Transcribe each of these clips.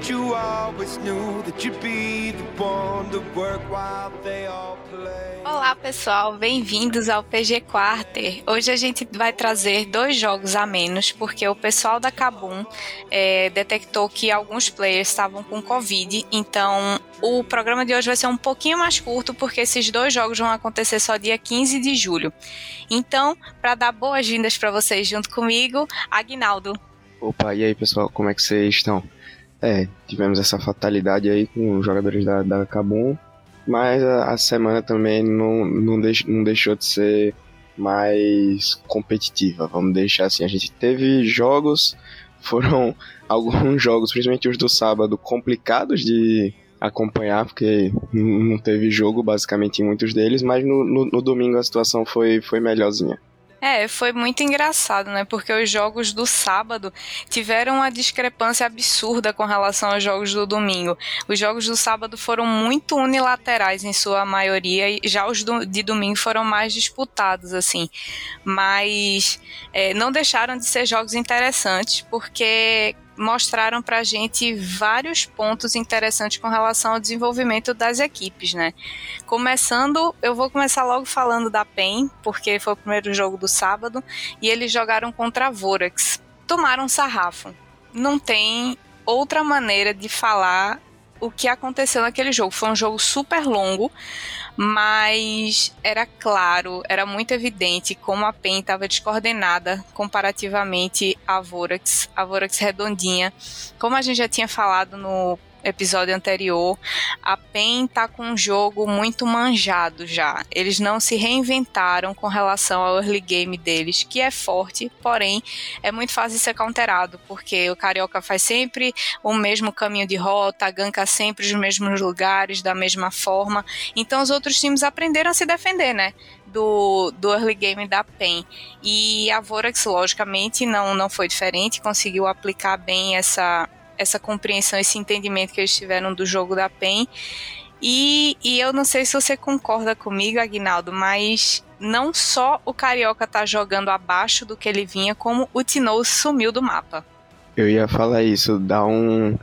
But you always knew that you'd be the one to work while they all play. Olá pessoal, bem-vindos ao PG Quarter. Hoje a gente vai trazer dois jogos a menos, porque o pessoal da Kabum é, detectou que alguns players estavam com Covid, então o programa de hoje vai ser um pouquinho mais curto, porque esses dois jogos vão acontecer só dia 15 de julho. Então, para dar boas-vindas para vocês junto comigo, Agnaldo. Opa, e aí pessoal, como é que vocês estão? É, tivemos essa fatalidade aí com os jogadores da, da Kabum, mas a, a, semana também não, não, deix, não deixou de ser mais competitiva, vamos deixar assim. A gente teve jogos, foram alguns jogos, principalmente os do sábado, complicados de acompanhar, porque não teve jogo basicamente em muitos deles, mas no, no, no domingo a situação foi, foi melhorzinha. É, foi muito engraçado, né? Porque os jogos do sábado tiveram uma discrepância absurda com relação aos jogos do domingo. Os jogos do sábado foram muito unilaterais em sua maioria, e já os do, de domingo foram mais disputados, assim. Mas é, não deixaram de ser jogos interessantes, porque mostraram para a gente vários pontos interessantes com relação ao desenvolvimento das equipes, né? Começando, eu vou começar logo falando da PEN, porque foi o primeiro jogo do sábado, e eles jogaram contra a Vorax. Tomaram sarrafo. Não tem outra maneira de falar o que aconteceu naquele jogo. Foi um jogo super longo, mas era claro, era muito evidente como a PEN estava descoordenada comparativamente à Vorax, a Vorax redondinha. Como a gente já tinha falado no episódio anterior, a PEN tá com um jogo muito manjado já. Eles não se reinventaram com relação ao early game deles, que é forte, porém é muito fácil de ser counterado, porque o Carioca faz sempre o mesmo caminho de rota, ganka sempre os mesmos lugares, da mesma forma. Então os outros times aprenderam a se defender, né? do, do early game da PEN. E a Vorax, logicamente, não, não foi diferente, conseguiu aplicar bem essa, essa compreensão, esse entendimento que eles tiveram do jogo da PEN. E, e eu não sei se você concorda comigo, Agnaldo, mas não só o Carioca tá jogando abaixo do que ele vinha, como o Tinoz sumiu do mapa. Eu ia falar isso, dá um,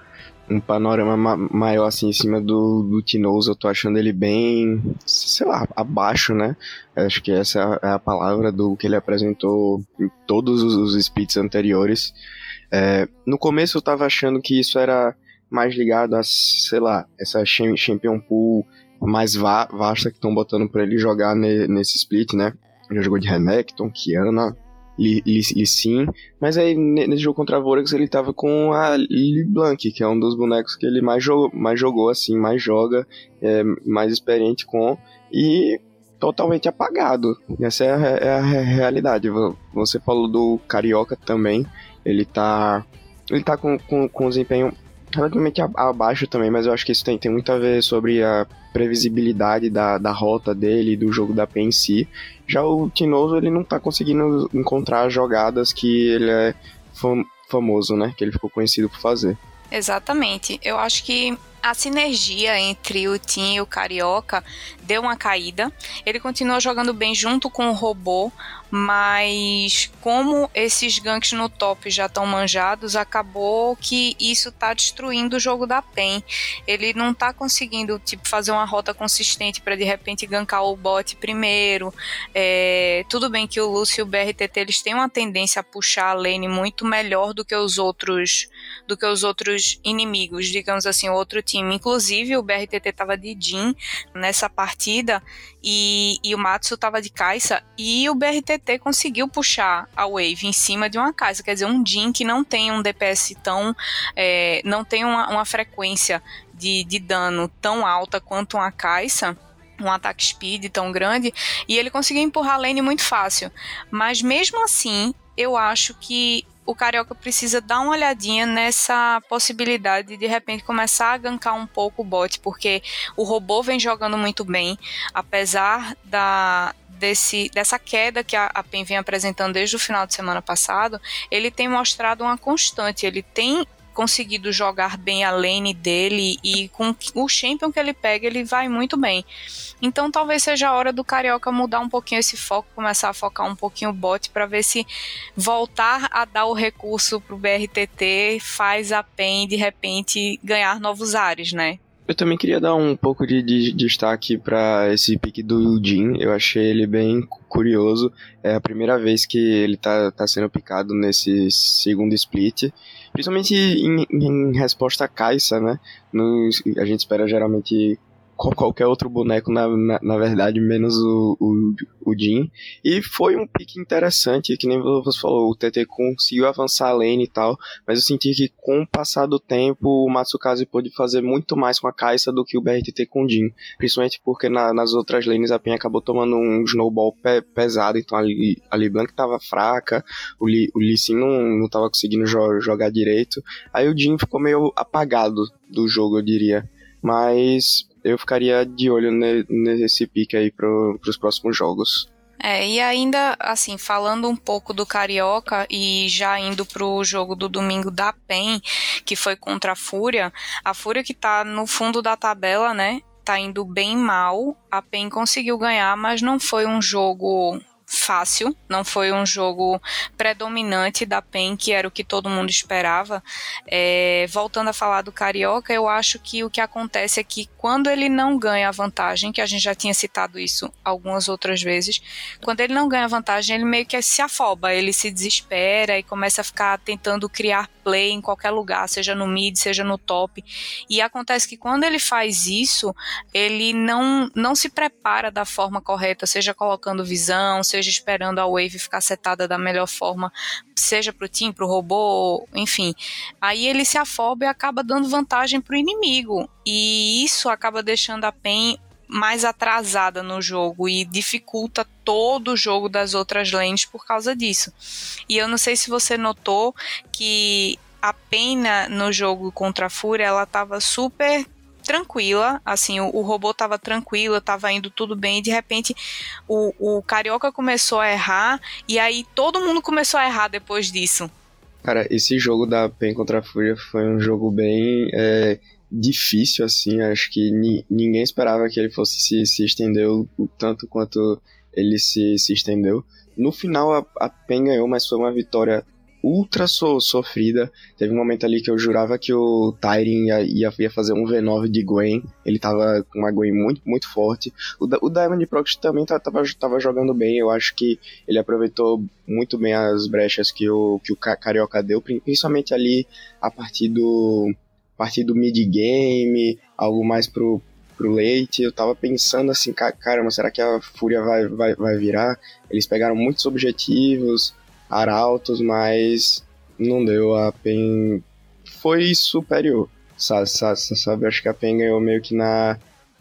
um panorama ma maior assim em cima do, do eu tô achando ele bem, sei lá, abaixo, né? Acho que essa é a palavra do que ele apresentou em todos os, os splits anteriores. É, no começo eu tava achando que isso era mais ligado a, sei lá, essa Champion Pool mais va vasta que estão botando para ele jogar ne nesse split, né? Já jogou de Renekton, Kiana, Lee, mas aí nesse jogo contra a Vorax ele tava com a Lee Blank, que é um dos bonecos que ele mais jogou, mais jogou assim, mais joga, é, mais experiente com, e totalmente apagado. Essa é a, é a realidade. Você falou do Carioca também, ele tá. Ele tá com, com, com desempenho relativamente abaixo também, mas eu acho que isso tem, tem muito a ver sobre a previsibilidade da, da rota dele, do jogo da PEN em si. Já o Tinoso, ele não tá conseguindo encontrar jogadas que ele é fam famoso, né? Que ele ficou conhecido por fazer. Exatamente. Eu acho que a sinergia entre o Tim e o Carioca deu uma caída. Ele continuou jogando bem junto com o robô, mas como esses ganks no top já estão manjados, acabou que isso tá destruindo o jogo da PEN. Ele não tá conseguindo tipo fazer uma rota consistente para de repente gankar o bot primeiro. É, tudo bem que o Lúcio e o BRTT eles têm uma tendência a puxar a lane muito melhor do que os outros do que os outros inimigos, digamos assim, outro time. Inclusive o BRTT tava de Jin nessa partida e, e o Matsu tava de Kai'Sa e o BRTT conseguiu puxar a wave em cima de uma Kai'Sa, quer dizer, um Jin que não tem um DPS tão, é, não tem uma, uma frequência de, de dano tão alta quanto uma Kai'Sa, um ataque speed tão grande, e ele conseguiu empurrar a lane muito fácil. Mas mesmo assim, eu acho que o Carioca precisa dar uma olhadinha nessa possibilidade de de repente começar a gankar um pouco o bot, porque o robô vem jogando muito bem, apesar da, desse, dessa queda que a, a PEN vem apresentando desde o final de semana passado, ele tem mostrado uma constante, ele tem conseguido jogar bem a lane dele e com o champion que ele pega, ele vai muito bem. Então talvez seja a hora do Carioca mudar um pouquinho esse foco, começar a focar um pouquinho o bot para ver se voltar a dar o recurso pro BRTT faz a PEN de repente ganhar novos ares, né? Eu também queria dar um pouco de, de, de destaque para esse pique do Jin. Eu achei ele bem curioso. É a primeira vez que ele tá, tá sendo picado nesse segundo split. Principalmente em, em resposta a Kaisa, né? No, a gente espera geralmente qualquer outro boneco, na, na, na verdade, menos o, o, o Jin. E foi um pique interessante, que nem você falou, o TT conseguiu avançar a lane e tal, mas eu senti que com o passar do tempo, o Matsukaze pôde fazer muito mais com a Kaisa do que o BRTT com o Jin. Principalmente porque na, nas outras lanes a Pen acabou tomando um snowball pe, pesado, então ali, a Blanc tava fraca, o Lee, o Lee Sin não, não tava conseguindo jo jogar direito, aí o Jin ficou meio apagado do jogo, eu diria. Mas eu ficaria de olho nesse pique aí para os próximos jogos. É, e ainda, assim, falando um pouco do Carioca e já indo pro jogo do domingo da PEN, que foi contra a Fúria, a Fúria que tá no fundo da tabela, né, tá indo bem mal, a PEN conseguiu ganhar, mas não foi um jogo fácil, não foi um jogo predominante da PEN, que era o que todo mundo esperava. É, voltando a falar do Carioca, eu acho que o que acontece é que quando ele não ganha a vantagem, que a gente já tinha citado isso algumas outras vezes, quando ele não ganha a vantagem, ele meio que se afoba, ele se desespera e começa a ficar tentando criar play em qualquer lugar, seja no mid, seja no top. E acontece que quando ele faz isso, ele não, não se prepara da forma correta, seja colocando visão, seja esperando a wave ficar setada da melhor forma, seja pro team, pro robô, enfim. Aí ele se afoba e acaba dando vantagem pro inimigo. E isso acaba deixando a PEN mais atrasada no jogo e dificulta todo o jogo das outras lanes por causa disso. E eu não sei se você notou que a pena no jogo contra a Fúria, ela tava super tranquila, assim, o, o robô tava tranquilo, tava indo tudo bem, e de repente o, o Carioca começou a errar, e aí todo mundo começou a errar depois disso. Cara, esse jogo da PEN contra a Fúria foi um jogo bem é, difícil, assim, acho que ni ninguém esperava que ele fosse se, se estender o tanto quanto ele se, se estendeu. No final a, a PEN ganhou, mas foi uma vitória ultra so, sofrida. Teve um momento ali que eu jurava que o Tyrion ia, ia, ia, fazer um V9 de Gwen. Ele tava com uma Gwen muito, muito forte. O, o Diamond Prox também tava, tava jogando bem. Eu acho que ele aproveitou muito bem as brechas que o, que o Carioca deu, principalmente ali a partir do, a partir do mid-game, algo mais pro, pro late. Eu tava pensando assim, caramba, será que a Fúria vai, vai, vai virar? Eles pegaram muitos objetivos, arautos, mas não deu. A PEN foi superior, sabe? sabe? Acho que a PEN ganhou meio que na,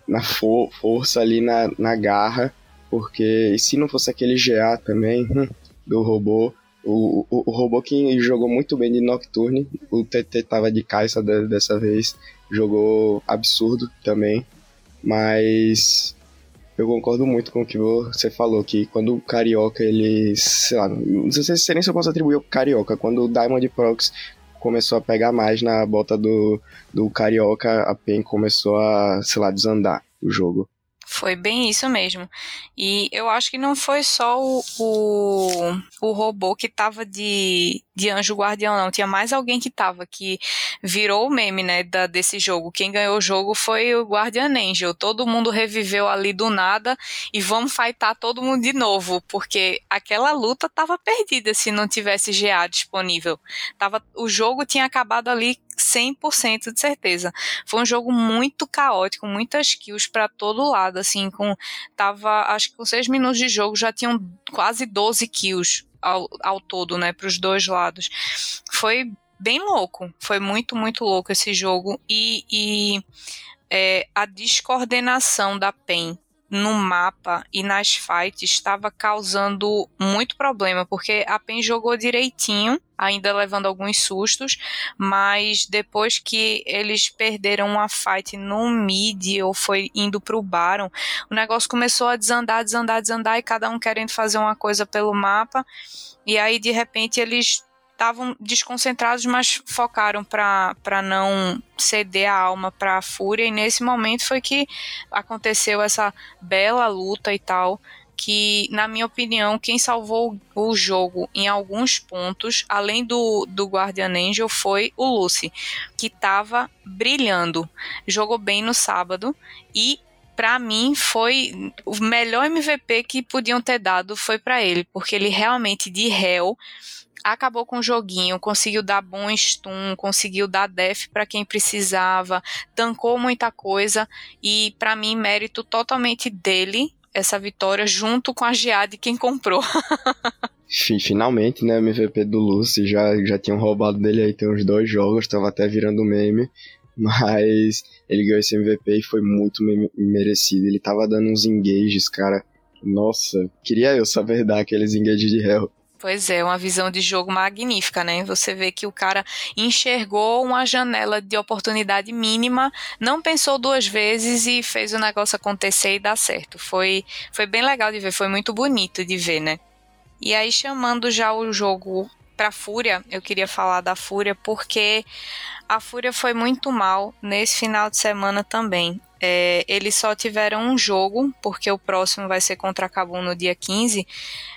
na for, força ali, na, na garra, porque se não fosse aquele GA também do robô, o, o, o, robô que jogou muito bem de Nocturne, o TT tava de caixa dessa vez, jogou absurdo também, mas eu concordo muito com o que você falou, que quando o Carioca, ele, sei lá, não sei se nem se eu posso atribuir o Carioca, quando o Diamond Prox começou a pegar mais na bota do, do Carioca, a PEN começou a, sei lá, desandar o jogo. Foi bem isso mesmo. E eu acho que não foi só o, o, o robô que tava de, de anjo guardião, não. Tinha mais alguém que tava, que virou o meme, né, da, desse jogo. Quem ganhou o jogo foi o Guardian Angel. Todo mundo reviveu ali do nada e vamos fightar todo mundo de novo, porque aquela luta tava perdida se não tivesse GA disponível. Tava, o jogo tinha acabado ali 100% de certeza. Foi um jogo muito caótico, muitas kills para todo lado, assim, com tava, acho que com 6 minutos de jogo já tinham quase 12 kills ao, ao todo, né, para os dois lados. Foi bem louco, foi muito, muito louco esse jogo e, e é, a descoordenação da PEN no mapa e nas fights estava causando muito problema, porque a PEN jogou direitinho, ainda levando alguns sustos, mas depois que eles perderam uma fight no mid ou foi indo pro Baron, o negócio começou a desandar, desandar, desandar e cada um querendo fazer uma coisa pelo mapa, e aí de repente eles estavam desconcentrados, mas focaram para não ceder a alma para a fúria. E nesse momento foi que aconteceu essa bela luta e tal. Que, na minha opinião, quem salvou o jogo em alguns pontos, além do, do Guardian Angel, foi o Lucy, que estava brilhando. Jogou bem no sábado e para mim foi o melhor MVP que podiam ter dado foi para ele, porque ele realmente de réu acabou com o joguinho, conseguiu dar bom stun, conseguiu dar def para quem precisava, tancou muita coisa e para mim mérito totalmente dele essa vitória junto com a GA de quem comprou. Finalmente, né, MVP do Lucy, já, já tinham roubado dele aí tem uns dois jogos, tava até virando meme. Mas ele ganhou esse MVP e foi muito merecido. Ele tava dando uns engages, cara. Nossa, queria eu saber dar aqueles engages de Hell. Pois é, uma visão de jogo magnífica, né? Você vê que o cara enxergou uma janela de oportunidade mínima, não pensou duas vezes e fez o negócio acontecer e dar certo. Foi, foi bem legal de ver, foi muito bonito de ver, né? E aí, chamando já o jogo pra Fúria, eu queria falar da Fúria porque a Fúria foi muito mal nesse final de semana também. É, eles só tiveram um jogo, porque o próximo vai ser contra a Kabum no dia 15,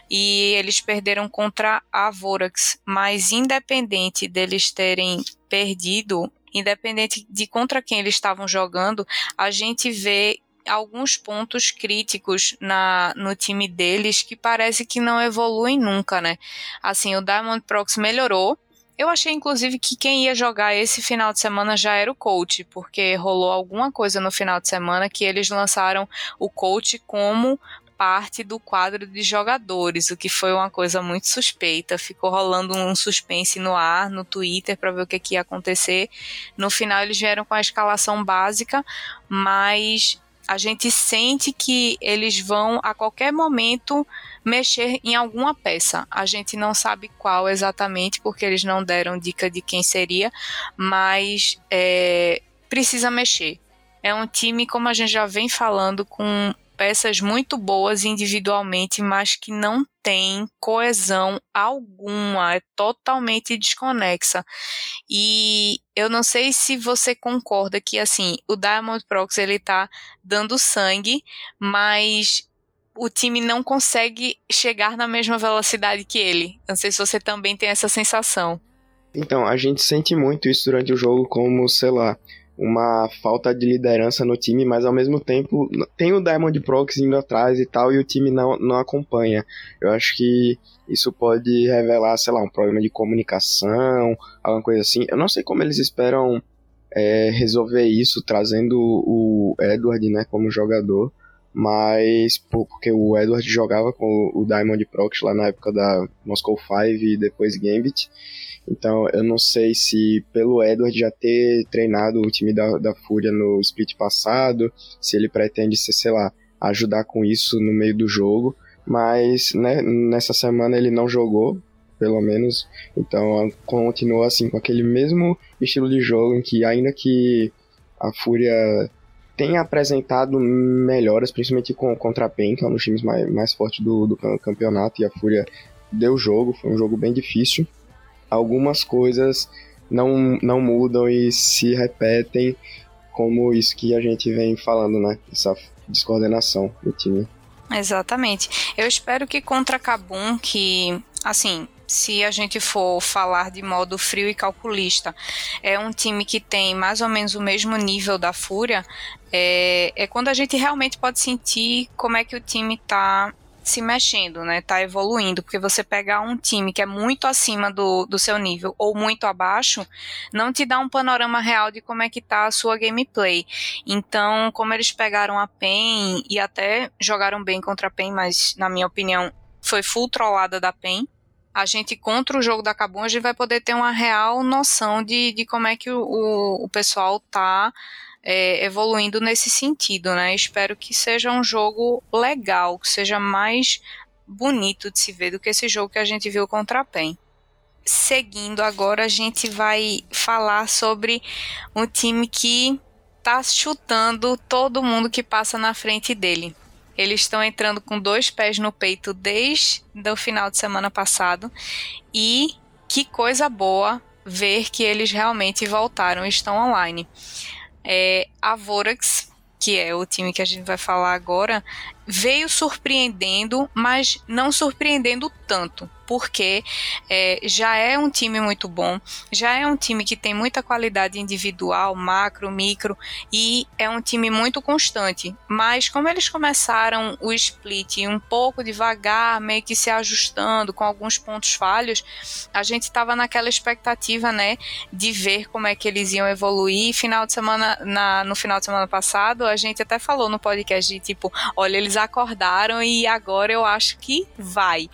e eles perderam contra a Vorax. Mas independente deles terem perdido, independente de contra quem eles estavam jogando, a gente vê alguns pontos críticos na, no time deles que parece que não evoluem nunca, né? Assim, o Diamond Prox melhorou, eu achei, inclusive, que quem ia jogar esse final de semana já era o coach, porque rolou alguma coisa no final de semana que eles lançaram o coach como parte do quadro de jogadores, o que foi uma coisa muito suspeita. Ficou rolando um suspense no ar, no Twitter, para ver o que, que ia acontecer. No final, eles vieram com a escalação básica, mas a gente sente que eles vão a qualquer momento mexer em alguma peça. A gente não sabe qual exatamente, porque eles não deram dica de quem seria, mas é, precisa mexer. É um time, como a gente já vem falando, com peças muito boas individualmente, mas que não tem coesão alguma, é totalmente desconexa. E eu não sei se você concorda que assim, o Diamond Prox ele tá dando sangue, mas o time não consegue chegar na mesma velocidade que ele. Não sei se você também tem essa sensação. Então, a gente sente muito isso durante o jogo como, sei lá, uma falta de liderança no time, mas ao mesmo tempo tem o Diamond Prox indo atrás e tal, e o time não, não acompanha. Eu acho que isso pode revelar, sei lá, um problema de comunicação, alguma coisa assim. Eu não sei como eles esperam é, resolver isso trazendo o Edward né, como jogador, mas porque o Edward jogava com o Diamond Prox lá na época da Moscow 5 e depois Gambit. Então eu não sei se pelo Edward já ter treinado o time da, da Fúria no split passado, se ele pretende, ser, sei lá, ajudar com isso no meio do jogo. Mas né, nessa semana ele não jogou, pelo menos. Então continua assim, com aquele mesmo estilo de jogo em que ainda que a Fúria tenha apresentado melhoras, principalmente com, contra a PEN, que é um dos times mais, mais fortes do, do campeonato, e a Fúria deu jogo, foi um jogo bem difícil algumas coisas não, não mudam e se repetem, como isso que a gente vem falando, né? Essa descoordenação do time. Exatamente. Eu espero que contra Cabum, que, assim, se a gente for falar de modo frio e calculista, é um time que tem mais ou menos o mesmo nível da Fúria, é, é quando a gente realmente pode sentir como é que o time tá se mexendo, né? Tá evoluindo, porque você pegar um time que é muito acima do, do seu nível ou muito abaixo, não te dá um panorama real de como é que tá a sua gameplay. Então, como eles pegaram a PEN e até jogaram bem contra a PEN, mas na minha opinião foi full trollada da PEN, a gente contra o jogo da Kabum, a gente vai poder ter uma real noção de, de como é que o, o, o pessoal tá é, evoluindo nesse sentido, né? Espero que seja um jogo legal, que seja mais bonito de se ver do que esse jogo que a gente viu contra a PEN. Seguindo agora, a gente vai falar sobre um time que tá chutando todo mundo que passa na frente dele. Eles estão entrando com dois pés no peito desde o final de semana passado e que coisa boa ver que eles realmente voltaram estão online. É, a Vorax, que é o time que a gente vai falar agora, veio surpreendendo, mas não surpreendendo tanto porque é, já é um time muito bom, já é um time que tem muita qualidade individual, macro, micro, e é um time muito constante. Mas como eles começaram o split um pouco devagar, meio que se ajustando com alguns pontos falhos, a gente estava naquela expectativa, né, de ver como é que eles iam evoluir. Final de semana, na, no final de semana passado, a gente até falou no podcast de tipo, olha, eles acordaram e agora eu acho que vai.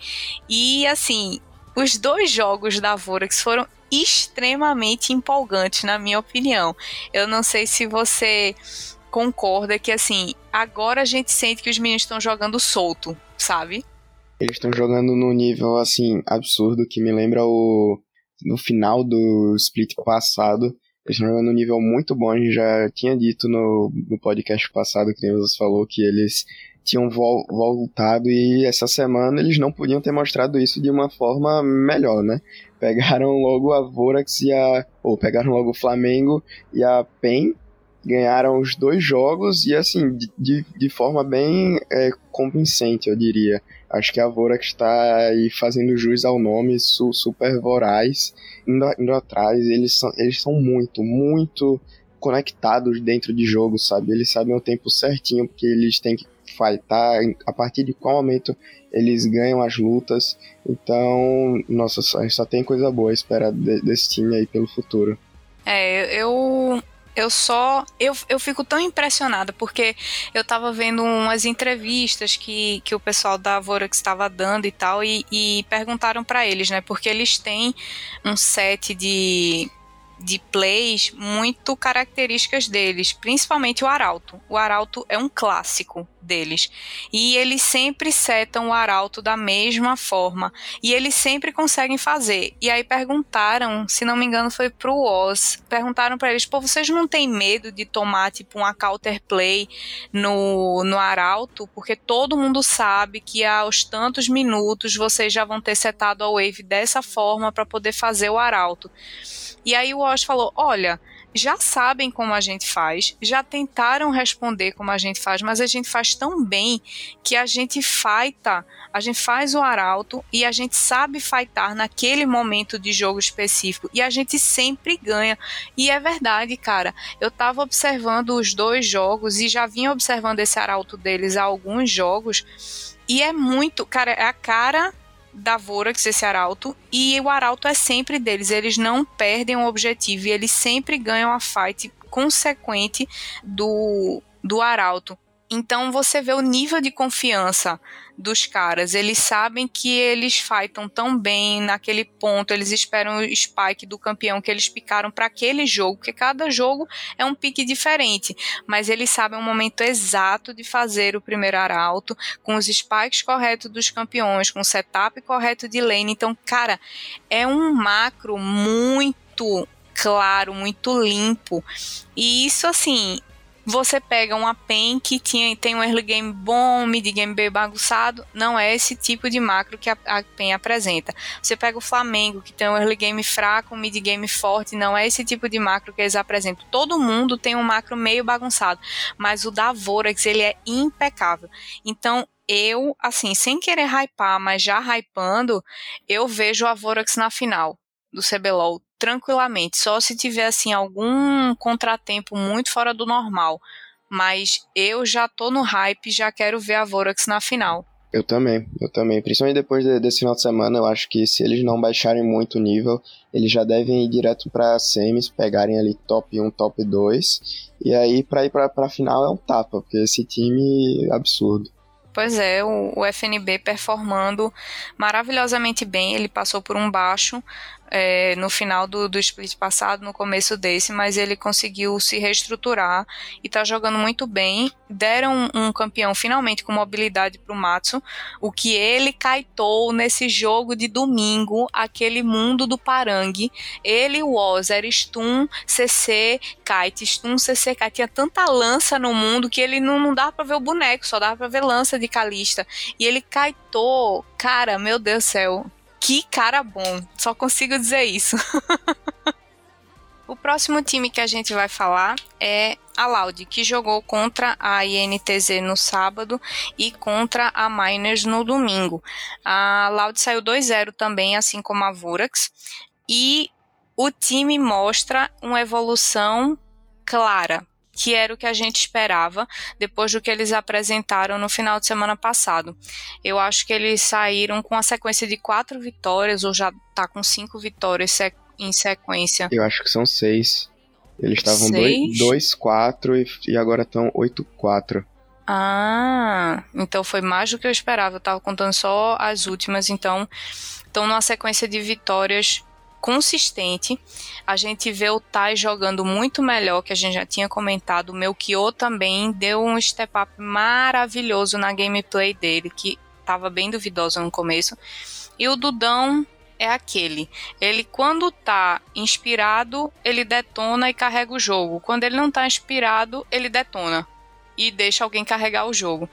E assim, os dois jogos da Vorax foram extremamente empolgantes, na minha opinião. Eu não sei se você concorda que, assim, agora a gente sente que os meninos estão jogando solto, sabe? Eles estão jogando num nível, assim, absurdo, que me lembra o. No final do split passado, eles estão jogando num nível muito bom. A gente já tinha dito no, no podcast passado que você falou que eles tinham vol voltado e essa semana eles não podiam ter mostrado isso de uma forma melhor, né? Pegaram logo a Vorax e a. ou pegaram logo o Flamengo e a PEN, ganharam os dois jogos e assim, de, de forma bem é, convincente, eu diria. Acho que a Vorax está aí fazendo jus ao nome, su super voraz, indo, indo atrás. Eles são, eles são muito, muito conectados dentro de jogo, sabe? Eles sabem o tempo certinho, porque eles têm que fightar, a partir de qual momento eles ganham as lutas. Então, nossa, só, só tem coisa boa a esperar de, desse time aí pelo futuro. É, eu eu só eu, eu fico tão impressionada porque eu tava vendo umas entrevistas que, que o pessoal da Vorax estava dando e tal e, e perguntaram para eles, né? Porque eles têm um set de de plays muito características deles, principalmente o Arauto. O Arauto é um clássico deles. E eles sempre setam o Arauto da mesma forma. E eles sempre conseguem fazer. E aí perguntaram, se não me engano foi pro Oz, perguntaram para eles, pô, vocês não têm medo de tomar tipo uma counter play no, no Arauto? Porque todo mundo sabe que aos tantos minutos vocês já vão ter setado a wave dessa forma para poder fazer o Arauto. E aí o Osh falou: olha, já sabem como a gente faz, já tentaram responder como a gente faz, mas a gente faz tão bem que a gente fighta, a gente faz o arauto e a gente sabe fightar naquele momento de jogo específico e a gente sempre ganha. E é verdade, cara. Eu tava observando os dois jogos e já vinha observando esse arauto deles há alguns jogos. E é muito, cara, é a cara da Vorax, esse arauto, e o arauto é sempre deles, eles não perdem o objetivo e eles sempre ganham a fight consequente do, do arauto. Então você vê o nível de confiança dos caras. Eles sabem que eles fightam tão bem naquele ponto, eles esperam o spike do campeão que eles picaram para aquele jogo, porque cada jogo é um pique diferente, mas eles sabem o momento exato de fazer o primeiro arauto com os spikes corretos dos campeões, com o setup correto de lane. Então, cara, é um macro muito claro, muito limpo. E isso assim, você pega uma PEN que tinha, tem um early game bom, mid game bem bagunçado, não é esse tipo de macro que a, a PEN apresenta. Você pega o Flamengo, que tem um early game fraco, um mid game forte, não é esse tipo de macro que eles apresentam. Todo mundo tem um macro meio bagunçado, mas o da Vorax, ele é impecável. Então, eu, assim, sem querer hypar, mas já hypando, eu vejo a Vorax na final do CBLOL tranquilamente, só se tiver assim algum contratempo muito fora do normal. Mas eu já tô no hype, já quero ver a Vorax na final. Eu também, eu também. Principalmente depois de, desse final de semana, eu acho que se eles não baixarem muito o nível, eles já devem ir direto pra semis, pegarem ali top 1, top 2. E aí, pra ir pra, pra final é um tapa, porque esse time é absurdo. Pois é, o, o FNB performando maravilhosamente bem. Ele passou por um baixo é, no final do, do split passado, no começo desse, mas ele conseguiu se reestruturar e tá jogando muito bem. Deram um, campeão finalmente com mobilidade pro Matsu, o que ele caitou nesse jogo de domingo, aquele mundo do Parangue. Ele, o Oz, era stun, CC, kite, stun, CC, kite. Tinha tanta lança no mundo que ele não, não dava pra ver o boneco, só dava pra ver lança de Calista. E ele caitou, cara, meu Deus do céu Que cara bom, só consigo dizer isso. O próximo time que a gente vai falar é a Loud, que jogou contra a INTZ no sábado e contra a Miners no domingo. A Loud saiu 2-0 também, assim como a Vurax, e o time mostra uma evolução clara, que era o que a gente esperava depois do que eles apresentaram no final de semana passado. Eu acho que eles saíram com a sequência de quatro vitórias, ou já tá com cinco vitórias em sequência? Eu acho que são seis. Eles estavam 2-4 e, e agora estão 8-4. Ah, então foi mais do que eu esperava. Eu tava contando só as últimas, então estão numa sequência de vitórias consistente. A gente vê o Tai jogando muito melhor, que a gente já tinha comentado. O Melchior também deu um step up maravilhoso na gameplay dele, que estava bem duvidosa no começo. E o Dudão é aquele. Ele, quando tá inspirado, ele detona e carrega o jogo. Quando ele não tá inspirado, ele detona e deixa alguém carregar o jogo.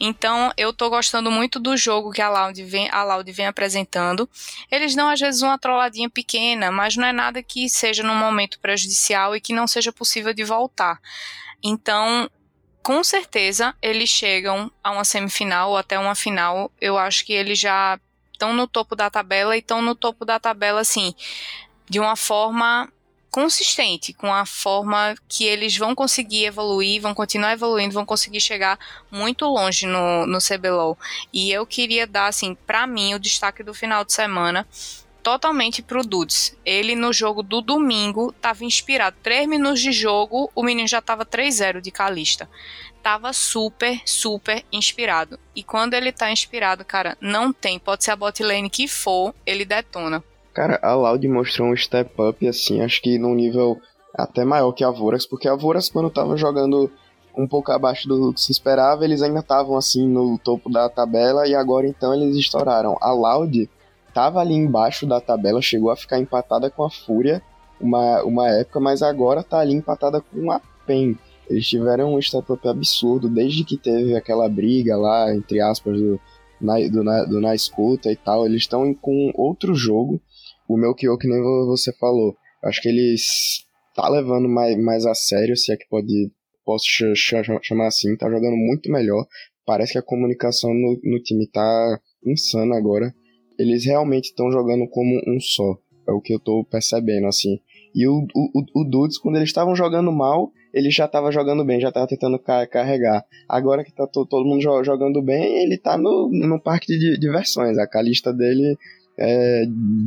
Então, eu tô gostando muito do jogo que a Loud vem, a Loud vem apresentando. Eles dão, às vezes, uma trolladinha pequena, mas não é nada que seja num momento prejudicial e que não seja possível de voltar. Então, com certeza, eles chegam a uma semifinal ou até uma final. Eu acho que eles já estão no topo da tabela e estão no topo da tabela, assim, de uma forma consistente, com a forma que eles vão conseguir evoluir, vão continuar evoluindo, vão conseguir chegar muito longe no, no CBLOL. E eu queria dar, assim, para mim, o destaque do final de semana totalmente pro Dudes. Ele no jogo do domingo tava inspirado. Três minutos de jogo, o menino já tava 3-0 de Calista tava super, super inspirado. E quando ele tá inspirado, cara, não tem. Pode ser a bot lane que for, ele detona. Cara, a Loud mostrou um step up, assim, acho que num nível até maior que a Vorax, porque a Vorax, quando tava jogando um pouco abaixo do que se esperava, eles ainda estavam, assim, no topo da tabela, e agora então eles estouraram. A Loud tava ali embaixo da tabela, chegou a ficar empatada com a Fúria uma, uma época, mas agora tá ali empatada com a PEN. Eles tiveram um step-up absurdo desde que teve aquela briga lá, entre aspas, do, na, do, na, do na escuta e tal. Eles estão com outro jogo. O meu que que nem você falou. Acho que eles tá levando mais, mais a sério, se é que pode posso ch ch chamar assim, tá jogando muito melhor. Parece que a comunicação no, no time tá insana agora. Eles realmente estão jogando como um só. É o que eu tô percebendo, assim. E o, o, o Dudes, quando eles estavam jogando mal, ele já estava jogando bem, já estava tentando carregar. Agora que tá todo mundo jogando bem, ele está no, no parque de diversões. A calista dele é,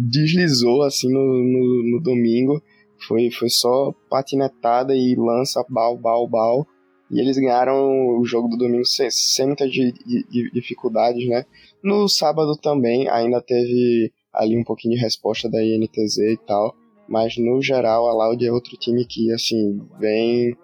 deslizou assim no, no, no, domingo. Foi, foi só patinetada e lança bal, bal, bal. E eles ganharam o jogo do domingo sem, sem muitas de, de, de dificuldades, né? No sábado também ainda teve ali um pouquinho de resposta da INTZ e tal mas no geral a Loud é outro time que assim vem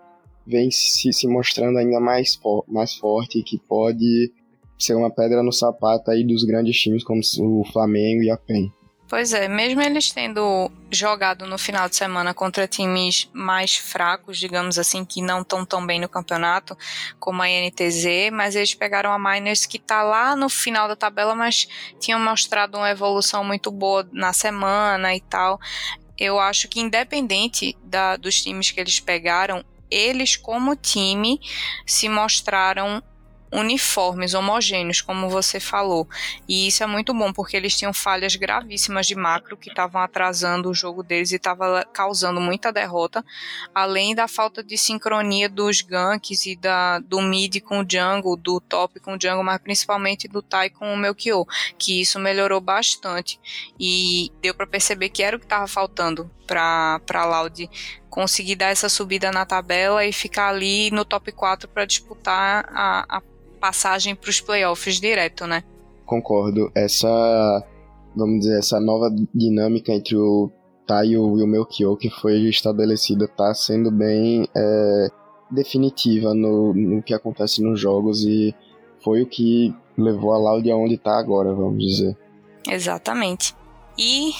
vem se, se mostrando ainda mais, mais forte que pode ser uma pedra no sapato aí dos grandes times como o Flamengo e a PEN. Pois é, mesmo eles tendo jogado no final de semana contra times mais fracos, digamos assim, que não estão tão bem no campeonato, como a NTZ, mas eles pegaram a Miners que está lá no final da tabela, mas tinham mostrado uma evolução muito boa na semana e tal eu acho que independente da, dos times que eles pegaram, eles como time se mostraram uniformes, homogêneos, como você falou. E isso é muito bom, porque eles tinham falhas gravíssimas de macro que estavam atrasando o jogo deles e estava causando muita derrota, além da falta de sincronia dos ganks e da, do mid com o jungle, do top com o jungle, mas principalmente do Tai com o Melchior, que isso melhorou bastante. E deu para perceber que era o que estava faltando para Loud conseguir dar essa subida na tabela e ficar ali no top 4 para disputar a, a passagem para os playoffs direto, né? Concordo. Essa, vamos dizer, essa nova dinâmica entre o Tai e o Melchior que foi estabelecida está sendo bem é, definitiva no, no que acontece nos jogos e foi o que levou a Loud aonde está agora, vamos dizer. Exatamente. E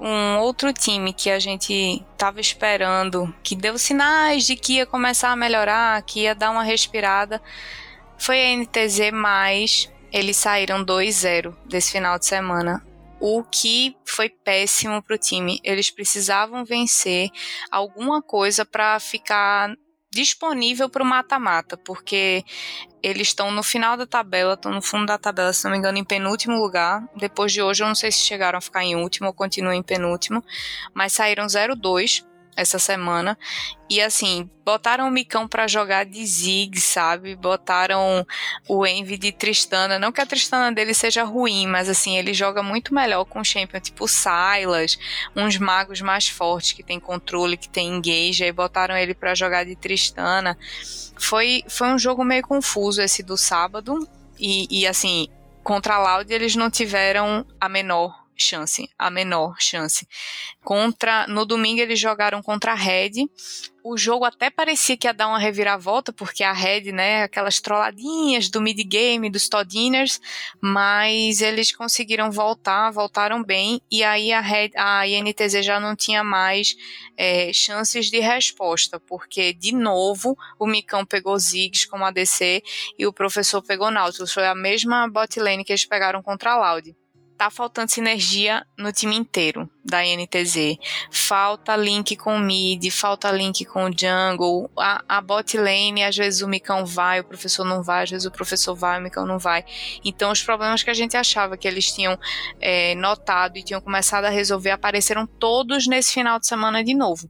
um outro time que a gente estava esperando, que deu sinais de que ia começar a melhorar, que ia dar uma respirada, foi a NTZ, mas eles saíram 2-0 desse final de semana. o que foi péssimo para o time. Eles precisavam vencer alguma coisa para ficar disponível para o mata-mata, porque eles estão no final da tabela, estão no fundo da tabela, se não me engano, em penúltimo lugar. Depois de hoje, eu não sei se chegaram a ficar em último ou continuam em penúltimo, mas saíram 0-2 essa semana. E assim, botaram o Micão para jogar de Zig, sabe? Botaram o Envy de Tristana. Não que a Tristana dele seja ruim, mas assim, ele joga muito melhor com o Champion, tipo Silas, uns magos mais fortes que tem controle, que tem engage. Aí botaram ele para jogar de Tristana. Foi, foi um jogo meio confuso esse do sábado. E, e assim, contra a Loud eles não tiveram a menor chance, a menor chance. Contra no domingo eles jogaram contra a Red. O jogo até parecia que ia dar uma reviravolta, porque a Red, né, aquelas trolladinhas do mid game, dos Todiners, mas eles conseguiram voltar, voltaram bem, e aí a, Red, a INTZ já não tinha mais é, chances de resposta, porque de novo o Micão pegou Ziggs como ADC e o professor pegou Nautilus. Foi a mesma bot lane que eles pegaram contra a Loud tá faltando sinergia no time inteiro da INTZ. Falta link com o mid, falta link com o jungle, a, a bot lane, às vezes o Micão vai, o professor não vai, às vezes o professor vai, o Micão não vai. Então os problemas que a gente achava que eles tinham é, notado e tinham começado a resolver apareceram todos nesse final de semana de novo.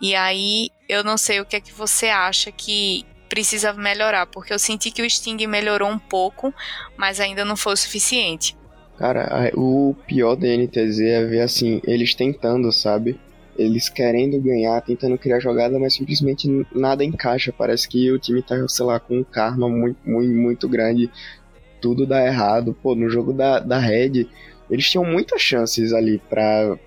E aí eu não sei o que é que você acha que precisa melhorar, porque eu senti que o Sting melhorou um pouco, mas ainda não foi o suficiente. Cara, o pior da NTZ é ver assim, eles tentando, sabe? Eles querendo ganhar, tentando criar jogada, mas simplesmente nada encaixa. Parece que o time tá, sei lá, com um karma muito, muito, muito grande. Tudo dá errado. Pô, no jogo da, da Red, eles tinham muitas chances ali para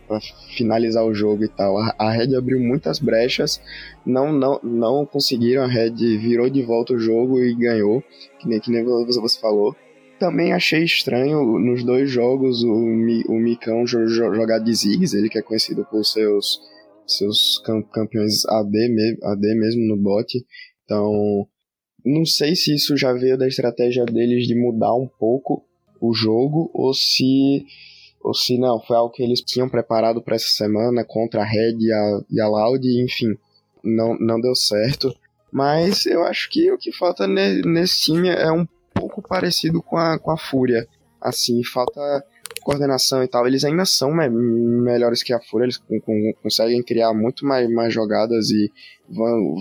finalizar o jogo e tal. A, a Red abriu muitas brechas, não, não, não conseguiram. A Red virou de volta o jogo e ganhou, que nem, que nem você falou. Também achei estranho nos dois jogos o, o Micão jogar de Ziggs, ele que é conhecido por seus, seus campeões AD, AD mesmo no bot. Então, não sei se isso já veio da estratégia deles de mudar um pouco o jogo ou se ou se não, foi algo que eles tinham preparado para essa semana contra a Red e a, e a Loud, enfim, não, não deu certo. Mas eu acho que o que falta ne, nesse time é um parecido com a, com a Fúria. Assim, falta coordenação e tal. Eles ainda são me melhores que a Fúria, eles conseguem criar muito mais, mais jogadas e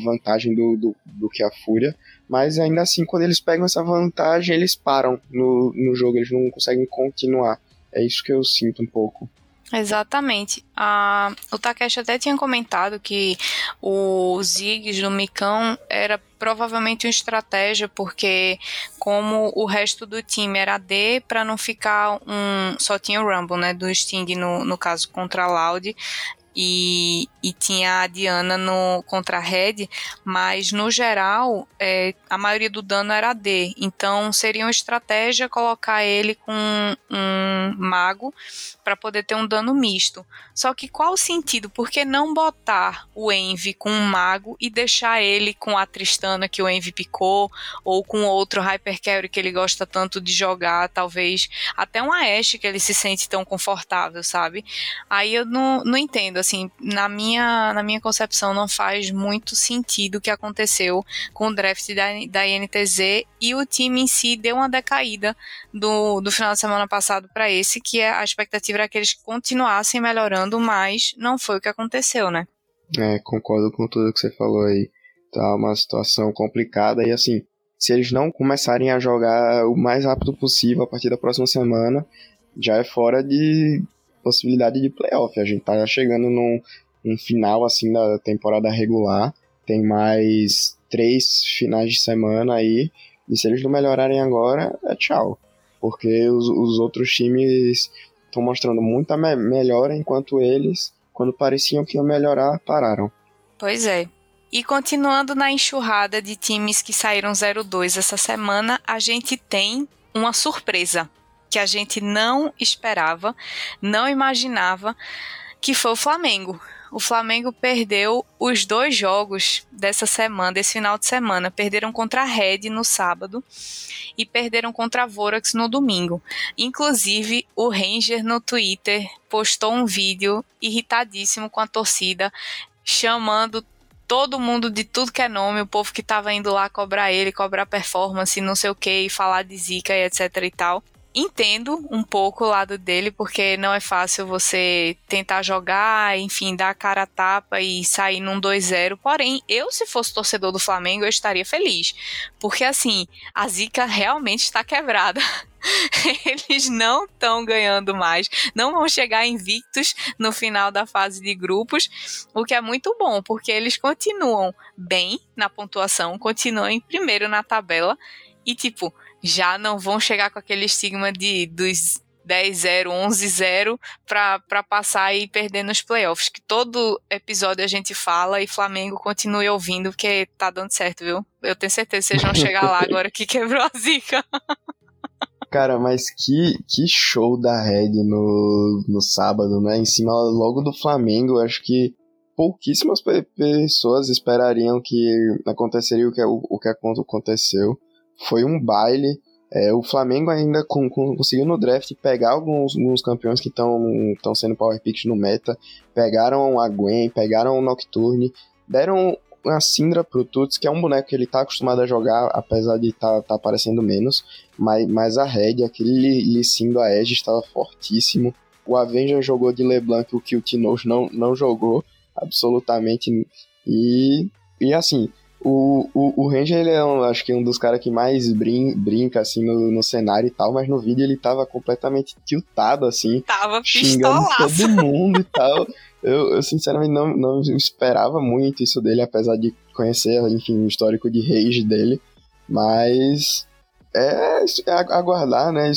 vantagem do, do, do, que a Fúria. Mas ainda assim, quando eles pegam essa vantagem, eles param no, no jogo, eles não conseguem continuar. É isso que eu sinto um pouco. Exatamente. Ah, o Takeshi até tinha comentado que o Ziggs do Micão era provavelmente uma estratégia, porque como o resto do time era D, para não ficar um. Só tinha o Rumble, né? Do Sting no, no caso contra a Loud e, e tinha a Diana no, contra a Red, mas no geral é, a maioria do dano era D. Então seria uma estratégia colocar ele com um mago para poder ter um dano misto. Só que qual o sentido? Por que não botar o Envy com um mago e deixar ele com a Tristana que o Envy picou, ou com outro Hyper Carry que ele gosta tanto de jogar, talvez até um Ashe que ele se sente tão confortável, sabe? Aí eu não, não entendo assim, na minha, na minha concepção, não faz muito sentido o que aconteceu com o draft da, da INTZ e o time em si deu uma decaída do, do final de semana passado para esse, que é, a expectativa era que eles continuassem melhorando, mas não foi o que aconteceu, né? É, concordo com tudo que você falou aí. Tá uma situação complicada e assim, se eles não começarem a jogar o mais rápido possível a partir da próxima semana, já é fora de, possibilidade de playoff. A gente tá chegando num, num final assim da temporada regular. Tem mais três finais de semana aí. E se eles não melhorarem agora, é tchau. Porque os, os outros times estão mostrando muita me melhora, enquanto eles, quando pareciam que iam melhorar, pararam. Pois é. E continuando na enxurrada de times que saíram 0-2 essa semana, a gente tem uma surpresa que a gente não esperava, não imaginava, que foi o Flamengo. o Flamengo perdeu os dois jogos dessa semana, desse final de semana. Perderam contra a Red no sábado e perderam contra a Vorax no domingo. Inclusive, o Ranger no Twitter postou um vídeo irritadíssimo com a torcida, chamando todo mundo de tudo que é nome, o povo que tava indo lá cobrar ele, cobrar performance, não sei o que, falar de zica e etc e tal entendo um pouco o lado dele, porque não é fácil você tentar jogar, enfim, dar a cara a tapa e sair num 2-0. Porém, eu, se fosse torcedor do Flamengo, eu estaria feliz. Porque, assim, a zica realmente está quebrada. Eles não estão ganhando mais, não vão chegar invictos no final da fase de grupos, o que é muito bom, porque eles continuam bem na pontuação, continuam em primeiro na tabela e, tipo, já não vão chegar com aquele estigma de dos 10-0, 11-0 para passar e perder nos playoffs. Que todo episódio a gente fala e Flamengo continue ouvindo, porque tá dando certo, viu? Eu tenho certeza que vocês vão chegar lá agora que quebrou a zica. Cara, mas que, que show da Red no, no sábado, né? Em cima logo do Flamengo, acho que pouquíssimas pessoas esperariam que aconteceria o que, o, o que aconteceu foi um baile. É, o Flamengo ainda com, com, conseguiu no draft pegar alguns, alguns campeões que estão sendo power picks no meta. Pegaram a Gwen, pegaram o Nocturne, deram a Syndra pro Tuts, que é um boneco que ele tá acostumado a jogar, apesar de tá, tá aparecendo menos. Mas, mas a Red, aquele Lissin do Aegis estava fortíssimo. O Avenger jogou de LeBlanc, o que o não, não jogou, absolutamente. E, e assim, o, o, o Ranger, ele é, um, acho que um dos caras que mais brin, brinca, assim, no, no cenário e tal, mas no vídeo ele tava completamente tiltado, assim. Tava xingando todo mundo e tal. Eu, eu, sinceramente, não, não esperava muito isso dele, apesar de conhecer, enfim, o histórico de rage dele. Mas é, é aguardar, né?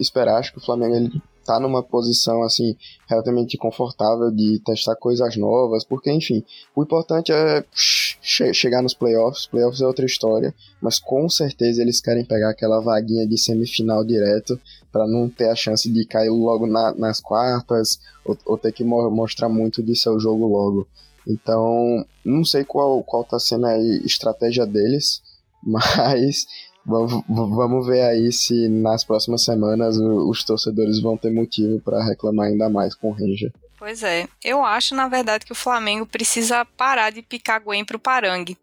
Esperar. Acho que o Flamengo ele tá numa posição assim relativamente confortável de testar coisas novas, porque enfim, o importante é che chegar nos playoffs, playoffs é outra história, mas com certeza eles querem pegar aquela vaguinha de semifinal direto para não ter a chance de cair logo na, nas quartas ou, ou, ter que mo mostrar muito de seu jogo logo. Então, não sei qual qual tá sendo a estratégia deles, mas Vamos ver aí se nas próximas semanas os torcedores vão ter motivo para reclamar ainda mais com o Ranger. Pois é, eu acho na verdade que o Flamengo precisa parar de picar Gwen pro Parangue,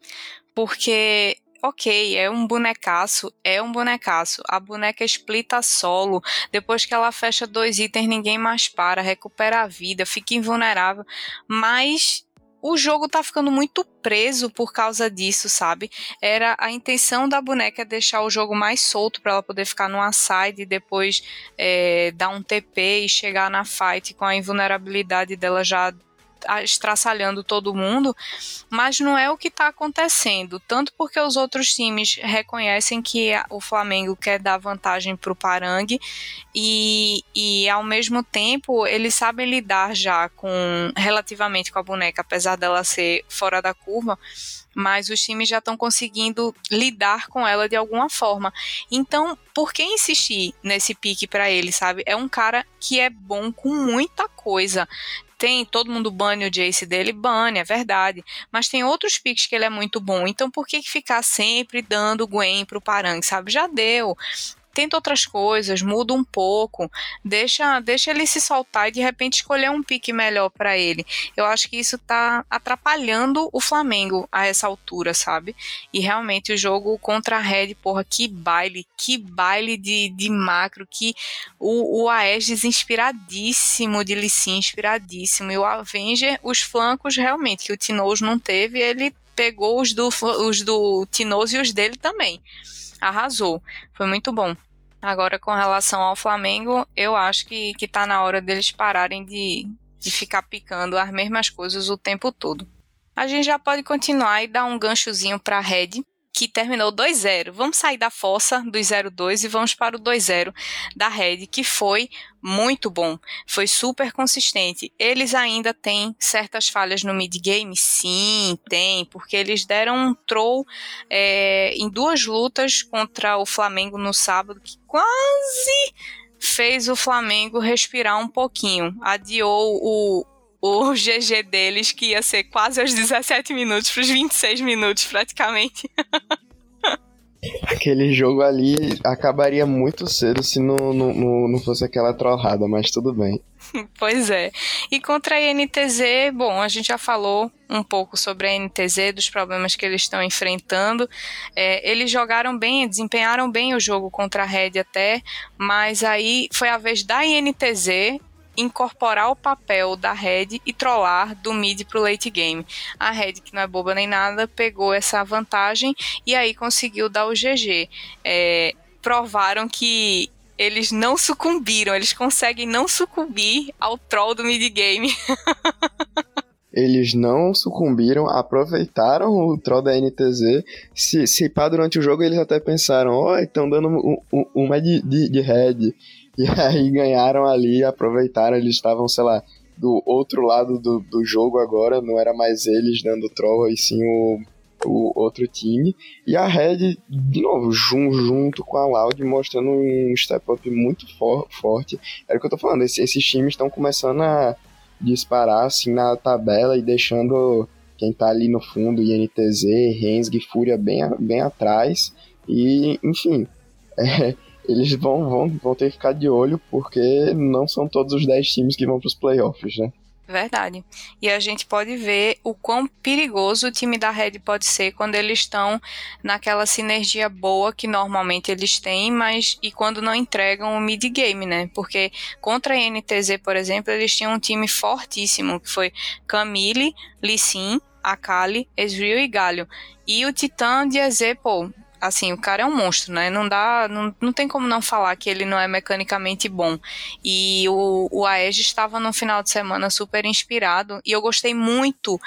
porque ok, é um bonecaço, é um bonecaço. A boneca explita solo. Depois que ela fecha dois itens, ninguém mais para, recupera a vida, fica invulnerável. Mas o jogo tá ficando muito preso por causa disso, sabe? Era a intenção da boneca deixar o jogo mais solto para ela poder ficar numa side e depois é, dar um TP e chegar na fight com a invulnerabilidade dela já estraçalhando todo mundo, mas não é o que está acontecendo. Tanto porque os outros times reconhecem que o Flamengo quer dar vantagem para o Parangue e, e ao mesmo tempo eles sabem lidar já com relativamente com a boneca, apesar dela ser fora da curva mas os times já estão conseguindo lidar com ela de alguma forma. Então, por que insistir nesse pique para ele, sabe? É um cara que é bom com muita coisa tem, todo mundo bane o Jace dele, bane, é verdade. Mas tem outros picks que ele é muito bom. Então por que ficar sempre dando Gwen pro Parang, sabe? Já deu tenta outras coisas, muda um pouco, deixa, deixa ele se soltar e de repente escolher um pique melhor para ele. Eu acho que isso tá atrapalhando o Flamengo a essa altura, sabe? E realmente o jogo contra a Red, porra, que baile, que baile de, de macro, que o, o Aegis inspiradíssimo, de Lissin inspiradíssimo, e o Avenger, os flancos realmente, que o Tinoz não teve, ele pegou os do, os do Tinoz e os dele também arrasou. Foi muito bom. Agora, com relação ao Flamengo, eu acho que, que tá na hora deles pararem de, de ficar picando as mesmas coisas o tempo todo. A gente já pode continuar e dar um ganchozinho para a Red, que terminou 2-0. Vamos sair da fossa do 0-2 e vamos para o 2-0 da Red, que foi muito bom, foi super consistente. Eles ainda têm certas falhas no mid-game? Sim, tem, porque eles deram um troll é, em duas lutas contra o Flamengo no sábado, que quase fez o Flamengo respirar um pouquinho. Adiou o, o GG deles, que ia ser quase aos 17 minutos, para os 26 minutos praticamente. Aquele jogo ali acabaria muito cedo se não, não, não fosse aquela trollada, mas tudo bem. Pois é. E contra a NTZ, bom, a gente já falou um pouco sobre a NTZ, dos problemas que eles estão enfrentando. É, eles jogaram bem, desempenharam bem o jogo contra a Red até, mas aí foi a vez da INTZ incorporar o papel da Red e trollar do mid pro late game. A Red, que não é boba nem nada, pegou essa vantagem e aí conseguiu dar o GG. É, provaram que eles não sucumbiram, eles conseguem não sucumbir ao troll do mid-game. eles não sucumbiram, aproveitaram o troll da NTZ. Se, se pá, durante o jogo eles até pensaram: ó, oh, estão dando um, um, uma de, de, de red. E aí ganharam ali, aproveitaram, eles estavam, sei lá, do outro lado do, do jogo agora, não era mais eles dando troll, e sim o o outro time. E a Red, de novo, jun, junto com a Loud, mostrando um step up muito for, forte. Era o que eu tô falando, esses, esses times estão começando a disparar assim na tabela e deixando quem tá ali no fundo, INTZ, Rensg, Fúria bem, bem atrás. E, enfim, é, eles vão, vão, vão ter que ficar de olho porque não são todos os 10 times que vão para os playoffs, né? Verdade. E a gente pode ver o quão perigoso o time da Red pode ser quando eles estão naquela sinergia boa que normalmente eles têm, mas e quando não entregam o mid game, né? Porque contra a NTZ, por exemplo, eles tinham um time fortíssimo, que foi Camille, Lissin, Akali, Ezreal e Galio. E o Titã de EZ, pô, assim, o cara é um monstro, né? Não dá, não, não tem como não falar que ele não é mecanicamente bom. E o, o Aege estava no final de semana super inspirado e eu gostei muito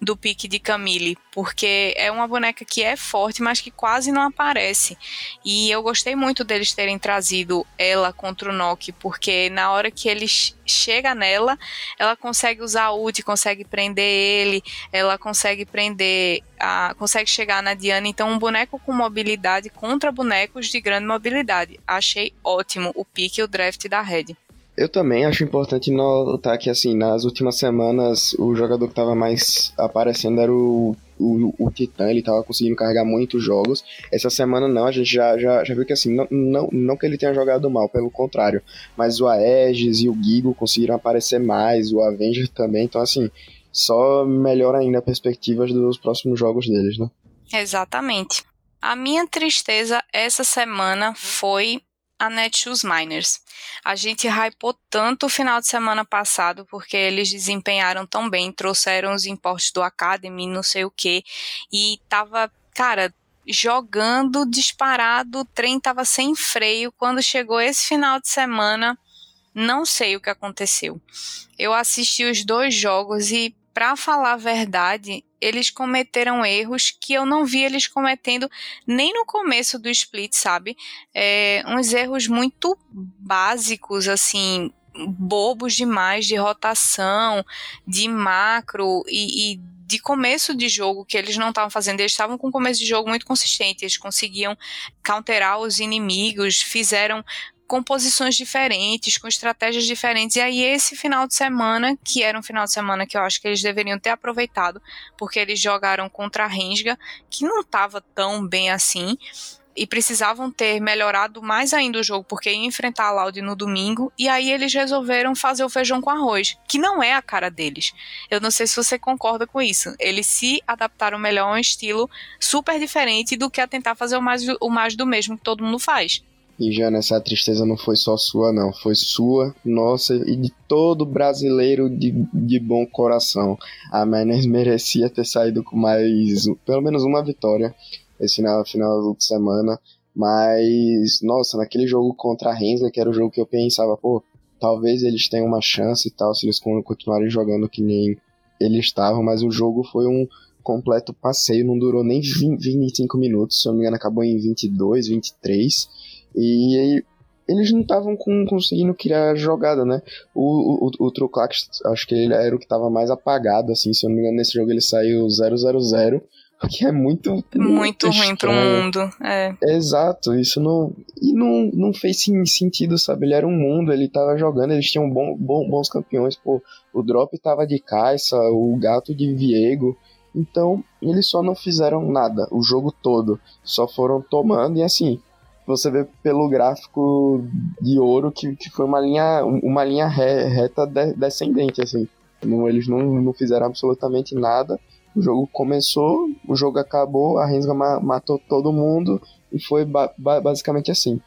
do pique de Camille, porque é uma boneca que é forte, mas que quase não aparece. E eu gostei muito deles terem trazido ela contra o Nock, porque na hora que ele chega nela, ela consegue usar a ult, consegue prender ele, ela consegue prender, a, consegue chegar na Diana. Então, um boneco com mobilidade contra bonecos de grande mobilidade. Achei ótimo o pique e o draft da Red. Eu também acho importante notar que, assim, nas últimas semanas, o jogador que estava mais aparecendo era o, o, o Titã, ele estava conseguindo carregar muitos jogos. Essa semana não, a gente já, já, já viu que, assim, não, não, não que ele tenha jogado mal, pelo contrário, mas o Aegis e o Gigo conseguiram aparecer mais, o Avenger também, então, assim, só melhora ainda a perspectiva dos próximos jogos deles, né? Exatamente. A minha tristeza essa semana foi a Netshoes Miners. A gente hypou tanto o final de semana passado porque eles desempenharam tão bem, trouxeram os importes do Academy, não sei o que, e tava, cara, jogando disparado, o trem tava sem freio. Quando chegou esse final de semana, não sei o que aconteceu. Eu assisti os dois jogos e, para falar a verdade, eles cometeram erros que eu não vi eles cometendo nem no começo do split, sabe? É, uns erros muito básicos, assim, bobos demais de rotação, de macro e, e de começo de jogo que eles não estavam fazendo. Eles estavam com um começo de jogo muito consistente, eles conseguiam counterar os inimigos, fizeram composições diferentes, com estratégias diferentes. E aí, esse final de semana, que era um final de semana que eu acho que eles deveriam ter aproveitado, porque eles jogaram contra a Rensga, que não estava tão bem assim. E precisavam ter melhorado mais ainda o jogo, porque ia enfrentar a Loud no domingo. E aí eles resolveram fazer o feijão com arroz, que não é a cara deles. Eu não sei se você concorda com isso. Eles se adaptaram melhor a um estilo super diferente do que a tentar fazer o mais, o mais do mesmo que todo mundo faz. E Jana, essa tristeza não foi só sua, não. Foi sua, nossa e de todo brasileiro de, de bom coração. A Miners merecia ter saído com mais, pelo menos uma vitória esse final, final de semana. Mas, nossa, naquele jogo contra a Rensga, que era o jogo que eu pensava, pô, talvez eles tenham uma chance e tal, se eles continuarem jogando que nem eles estavam, mas o jogo foi um completo passeio, não durou nem 20, 25 minutos, se eu não me engano, acabou em 22, 23. E eles não estavam conseguindo criar jogada, né? O, o, o Truclax, acho que ele era o que estava mais apagado, assim, se eu não me engano, nesse jogo ele saiu 0-0-0 que é muito. Muito, muito ruim pro mundo. É. Exato, isso não. E não, não fez sentido, sabe? Ele era um mundo, ele tava jogando, eles tinham bom, bom, bons campeões, pô. O Drop tava de Caixa, o Gato de Viego. Então, eles só não fizeram nada o jogo todo. Só foram tomando e assim. Você vê pelo gráfico de ouro que, que foi uma linha, uma linha reta descendente, assim. Eles não, não fizeram absolutamente nada o jogo começou, o jogo acabou, a Rensga matou todo mundo e foi ba basicamente assim.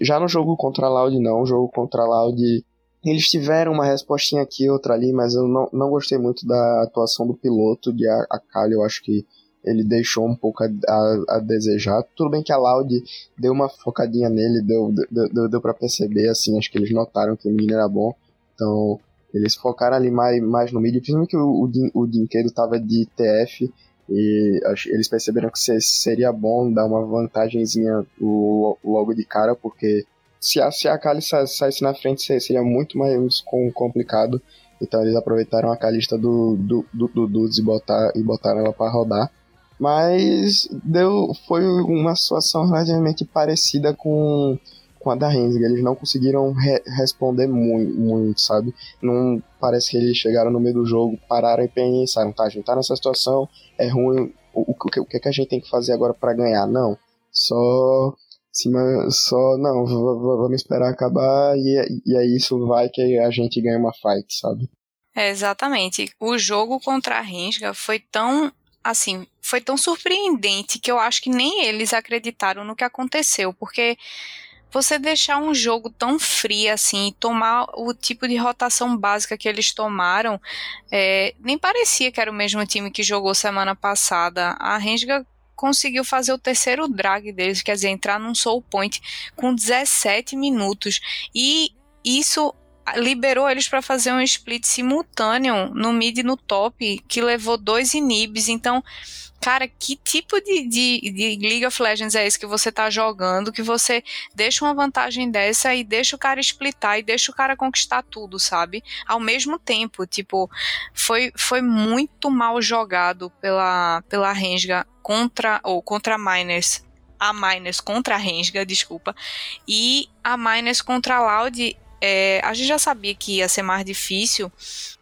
Já no jogo contra a Loud não, o jogo contra a Loud eles tiveram uma respostinha aqui outra ali, mas eu não, não gostei muito da atuação do piloto de Akali, eu acho que ele deixou um pouco a, a, a, desejar. Tudo bem que a Loud deu uma focadinha nele, deu, deu, deu, deu para perceber, assim, acho que eles notaram que o menino era bom. Então, eles focaram ali mais, mais no mid, principalmente que o, o, o Dinquedo tava de TF, e eles perceberam que seria bom dar uma vantagemzinha logo de cara, porque se a, se a Kali saísse na frente seria muito mais complicado. Então eles aproveitaram a Calista do, do, do, do Dudes e, botar, e botaram ela para rodar. Mas deu, foi uma situação relativamente parecida com com a da Rensga. Eles não conseguiram re responder muito, muito, sabe? Não parece que eles chegaram no meio do jogo, pararam e pensaram, tá, a gente tá nessa situação, é ruim, o, o, o que, é que a gente tem que fazer agora para ganhar? Não. Só cima, só não, vamos esperar acabar e, e é isso, vai que a gente ganha uma fight, sabe? É, exatamente. O jogo contra a Rensga foi tão assim, foi tão surpreendente que eu acho que nem eles acreditaram no que aconteceu, porque você deixar um jogo tão frio assim tomar o tipo de rotação básica que eles tomaram, é, nem parecia que era o mesmo time que jogou semana passada. A Rensga conseguiu fazer o terceiro drag deles, quer dizer, entrar num soul point com 17 minutos. E isso liberou eles para fazer um split simultâneo no mid e no top, que levou dois inibs. Então, cara, que tipo de, de, de, League of Legends é esse que você tá jogando, que você deixa uma vantagem dessa e deixa o cara splitar e deixa o cara conquistar tudo, sabe? Ao mesmo tempo, tipo, foi, foi muito mal jogado pela, pela Renga contra, ou contra Miners, a Miners contra a Renga, desculpa, e a Miners contra a Loud, é, a gente já sabia que ia ser mais difícil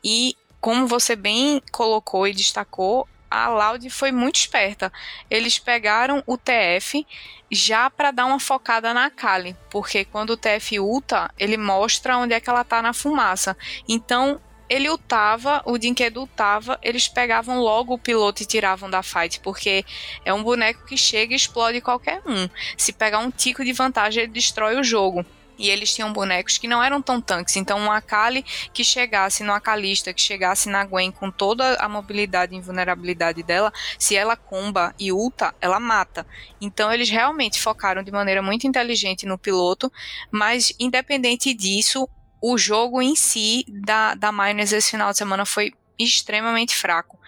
e como você bem colocou e destacou, a Loud foi muito esperta. Eles pegaram o TF já para dar uma focada na Kali, porque quando o TF ulta, ele mostra onde é que ela tá na fumaça. Então, ele ultava, o Dinkedo ultava, eles pegavam logo o piloto e tiravam da fight, porque é um boneco que chega e explode qualquer um. Se pegar um tico de vantagem, ele destrói o jogo e eles tinham bonecos que não eram tão tanques. Então, uma Akali que chegasse no Akalista, que chegasse na Gwen com toda a mobilidade e invulnerabilidade dela, se ela comba e ulta, ela mata. Então, eles realmente focaram de maneira muito inteligente no piloto, mas independente disso, o jogo em si da, da Miners esse final de semana foi extremamente fraco.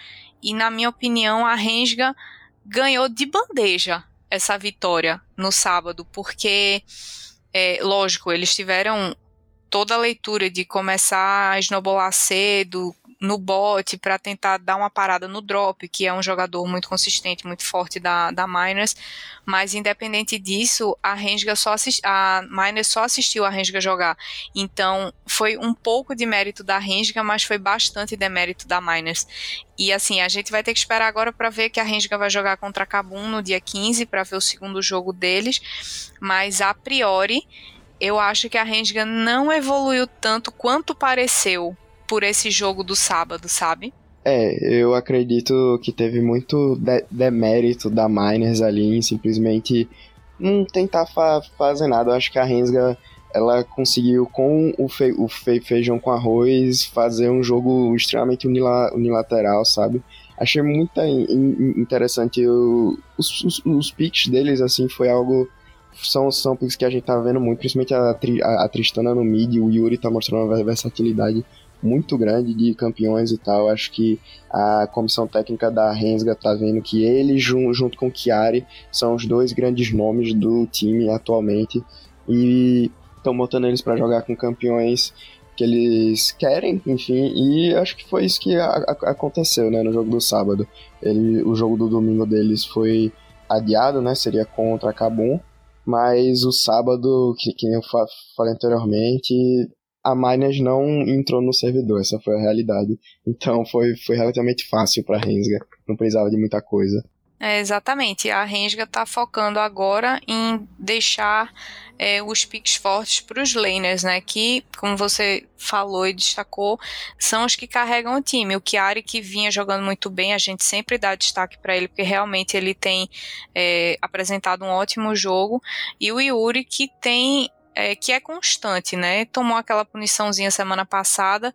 E, na minha opinião, a Rensga ganhou de bandeja essa vitória no sábado, porque é, lógico, eles tiveram toda a leitura de começar a esnobolar cedo no bot para tentar dar uma parada no drop, que é um jogador muito consistente, muito forte da, da Miners, mas independente disso, a Renga só a Miners só assistiu a Renga jogar. Então, foi um pouco de mérito da Renga, mas foi bastante demérito da Miners. E assim, a gente vai ter que esperar agora para ver que a Renga vai jogar contra a Kabum no dia 15 para ver o segundo jogo deles, mas a priori eu acho que a Renga não evoluiu tanto quanto pareceu por esse jogo do sábado, sabe? É, eu acredito que teve muito de demérito da Miners ali em simplesmente não tentar fa fazer nada. Eu acho que a Rensga ela conseguiu com o, fe o fe feijão com arroz fazer um jogo extremamente unila unilateral, sabe? Achei muito in interessante o, os, os, os picks deles, assim, foi algo são, picks que a gente tá vendo muito, principalmente a, a, a Tristana no mid, o Yuri tá mostrando uma versatilidade muito grande de campeões e tal. Acho que a comissão técnica da Rensga tá vendo que ele, junto com o Chiari, são os dois grandes nomes do time atualmente e estão botando eles para jogar com campeões que eles querem, enfim, e acho que foi isso que a, a, aconteceu, né, no jogo do sábado. Ele, o jogo do domingo deles foi adiado, né, seria contra a Cabum, mas o sábado, que, que eu falei anteriormente, a Miners não entrou no servidor, essa foi a realidade. Então foi, foi relativamente fácil para Rensga, não precisava de muita coisa. É, exatamente. A Rensga está focando agora em deixar é, os picks fortes para os laners, né? Que, como você falou e destacou, são os que carregam o time. O Chiari, que vinha jogando muito bem, a gente sempre dá destaque para ele, porque realmente ele tem é, apresentado um ótimo jogo. E o Yuri, que tem é, que é constante, né? Tomou aquela puniçãozinha semana passada,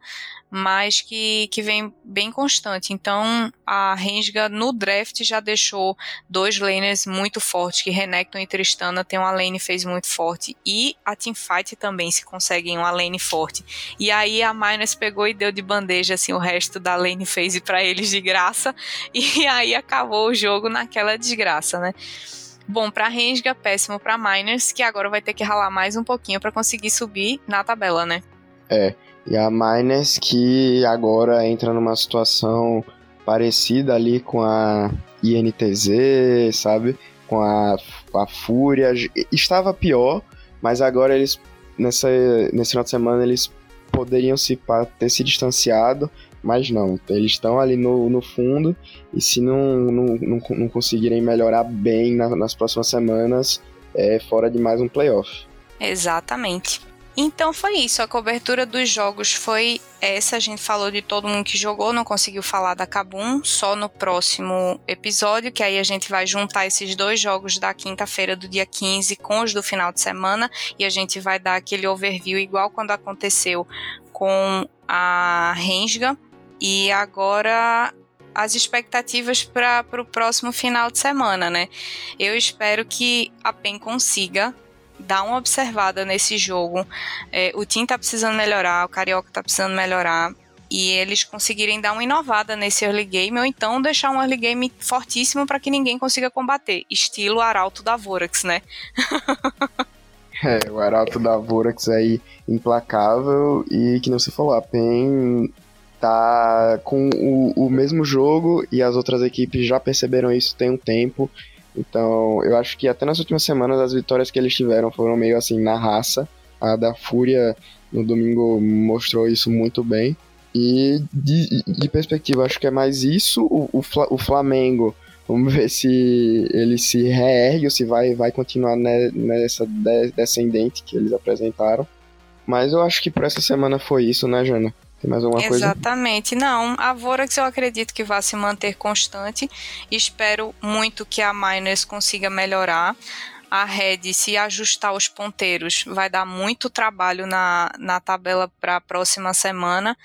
mas que, que vem bem constante. Então, a Rensga no draft já deixou dois laners muito fortes, que Renekton e Tristana tem uma lane fez muito forte, e a Teamfight também se conseguem uma lane forte. E aí a Miners pegou e deu de bandeja assim o resto da lane phase para eles de graça, e aí acabou o jogo naquela desgraça, né? Bom para Rensga, péssimo para Miners, que agora vai ter que ralar mais um pouquinho para conseguir subir na tabela, né? É, e a Miners que agora entra numa situação parecida ali com a INTZ, sabe? Com a, a Fúria. Estava pior, mas agora eles, nessa, nesse final de semana, eles poderiam se ter se distanciado, mas não, eles estão ali no, no fundo e se não, não, não, não conseguirem melhorar bem na, nas próximas semanas, é fora de mais um playoff. Exatamente. Então foi isso, a cobertura dos jogos foi essa. A gente falou de todo mundo que jogou, não conseguiu falar da Kabum, só no próximo episódio, que aí a gente vai juntar esses dois jogos da quinta-feira do dia 15 com os do final de semana e a gente vai dar aquele overview igual quando aconteceu com a Rensga. E agora as expectativas para o próximo final de semana, né? Eu espero que a PEN consiga dar uma observada nesse jogo. É, o Tim tá precisando melhorar, o Carioca tá precisando melhorar. E eles conseguirem dar uma inovada nesse early game, ou então deixar um early game fortíssimo para que ninguém consiga combater. Estilo Arauto da Vorax, né? é, o Arauto da Vorax aí implacável e que não se falou, a PEN tá com o, o mesmo jogo e as outras equipes já perceberam isso tem um tempo. Então, eu acho que até nas últimas semanas as vitórias que eles tiveram foram meio assim na raça. A da Fúria no domingo mostrou isso muito bem. E de, de perspectiva, acho que é mais isso. O, o, o, Flamengo, vamos ver se ele se reergue ou se vai, vai continuar nessa descendente que eles apresentaram. Mas eu acho que por essa semana foi isso, né, Jana? Tem mais alguma coisa? Exatamente. Não, a Vorax eu acredito que vai se manter constante. Espero muito que a Miners consiga melhorar. A Red, se ajustar os ponteiros, vai dar muito trabalho na, na tabela para a próxima semana.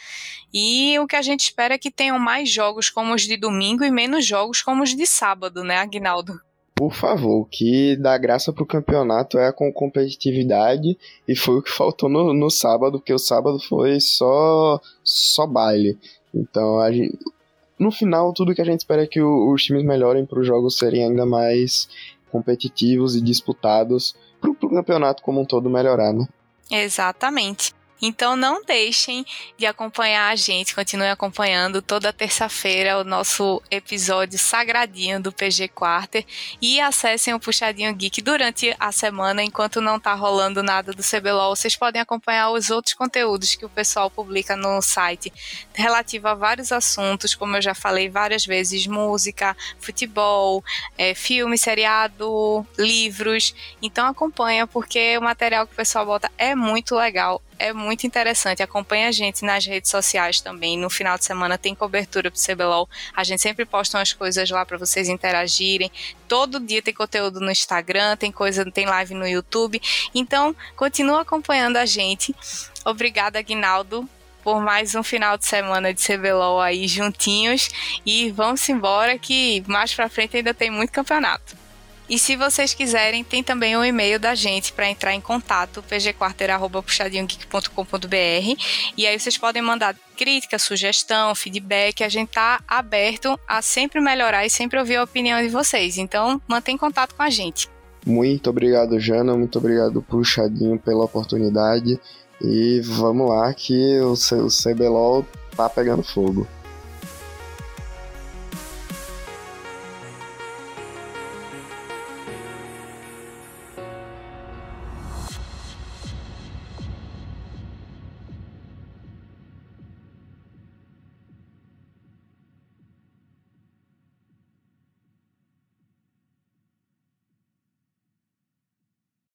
E o que a gente espera é que tenham mais jogos como os de domingo e menos jogos como os de sábado, né, Agnaldo? Por favor, que dá graça pro campeonato é a competitividade e foi o que faltou no, no sábado, porque o sábado foi só só baile. Então, a gente, no final, tudo que a gente espera é que o, os times melhorem para os jogos serem ainda mais competitivos e disputados, para o campeonato como um todo melhorar, né? Exatamente. Então não deixem de acompanhar a gente, continue acompanhando. Toda terça-feira o nosso episódio sagradinho do PG Quarter. E acessem o Puxadinho Geek durante a semana, enquanto não tá rolando nada do CBLOL, vocês podem acompanhar os outros conteúdos que o pessoal publica no site, relativo a vários assuntos, como eu já falei várias vezes, música, futebol, é, filme, seriado, livros. Então acompanha porque o material que o pessoal bota é muito legal é muito interessante. Acompanhe a gente nas redes sociais também. No final de semana tem cobertura pro CBLOL. A gente sempre posta umas coisas lá para vocês interagirem. Todo dia tem conteúdo no Instagram, tem coisa, tem live no YouTube. Então, continua acompanhando a gente. Obrigada, Aguinaldo, por mais um final de semana de CBLOL aí juntinhos. E vamos embora que mais pra frente ainda tem muito campeonato. E se vocês quiserem, tem também um e-mail da gente para entrar em contato, pgquarter.puxadinhogeek.com.br. E aí vocês podem mandar crítica, sugestão, feedback. A gente tá aberto a sempre melhorar e sempre ouvir a opinião de vocês. Então, mantém contato com a gente. Muito obrigado, Jana. Muito obrigado, Puxadinho, pela oportunidade. E vamos lá que o, o CBLOL tá pegando fogo.